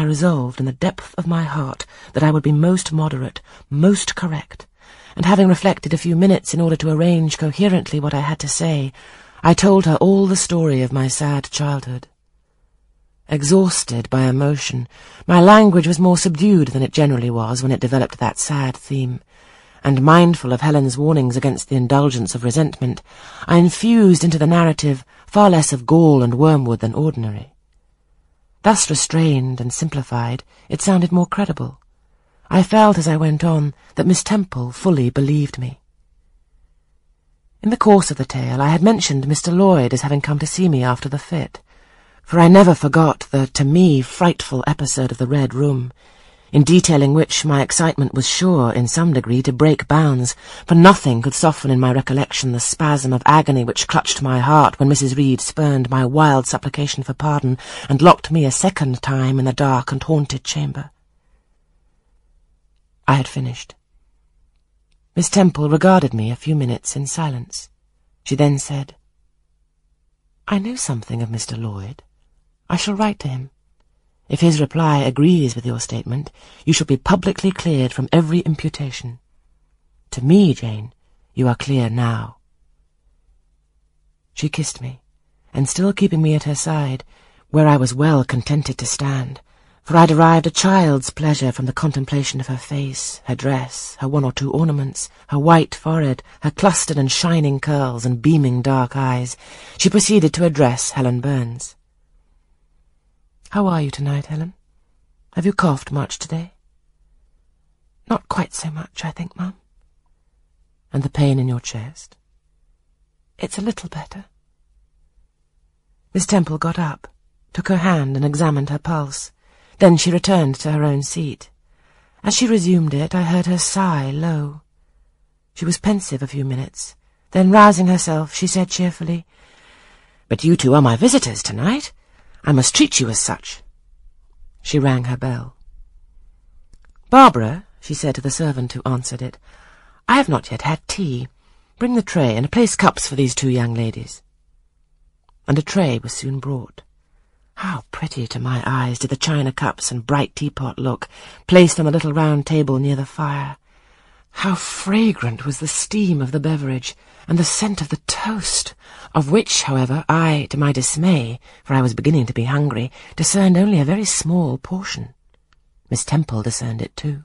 I resolved in the depth of my heart that I would be most moderate, most correct, and having reflected a few minutes in order to arrange coherently what I had to say, I told her all the story of my sad childhood. Exhausted by emotion, my language was more subdued than it generally was when it developed that sad theme, and mindful of Helen's warnings against the indulgence of resentment, I infused into the narrative far less of gall and wormwood than ordinary. Thus restrained and simplified, it sounded more credible. I felt as I went on that Miss Temple fully believed me. In the course of the tale, I had mentioned Mr. Lloyd as having come to see me after the fit, for I never forgot the, to me, frightful episode of the Red Room, in detailing which my excitement was sure, in some degree, to break bounds, for nothing could soften in my recollection the spasm of agony which clutched my heart when Mrs. Reed spurned my wild supplication for pardon and locked me a second time in the dark and haunted chamber. I had finished. Miss Temple regarded me a few minutes in silence. She then said, I know something of Mr. Lloyd. I shall write to him. If his reply agrees with your statement, you shall be publicly cleared from every imputation. To me, Jane, you are clear now. She kissed me, and still keeping me at her side, where I was well contented to stand, for I derived a child's pleasure from the contemplation of her face, her dress, her one or two ornaments, her white forehead, her clustered and shining curls and beaming dark eyes, she proceeded to address Helen Burns. How are you tonight, Helen? Have you coughed much today? Not quite so much, I think, Mum. And the pain in your chest? It's a little better. Miss Temple got up, took her hand and examined her pulse. Then she returned to her own seat. As she resumed it, I heard her sigh low. She was pensive a few minutes. Then, rousing herself, she said cheerfully, But you two are my visitors tonight. I must treat you as such. She rang her bell. Barbara, she said to the servant who answered it, I have not yet had tea. Bring the tray and place cups for these two young ladies. And a tray was soon brought. How pretty to my eyes did the china cups and bright teapot look, placed on the little round table near the fire. How fragrant was the steam of the beverage, and the scent of the toast, of which, however, I, to my dismay, for I was beginning to be hungry, discerned only a very small portion. Miss Temple discerned it too.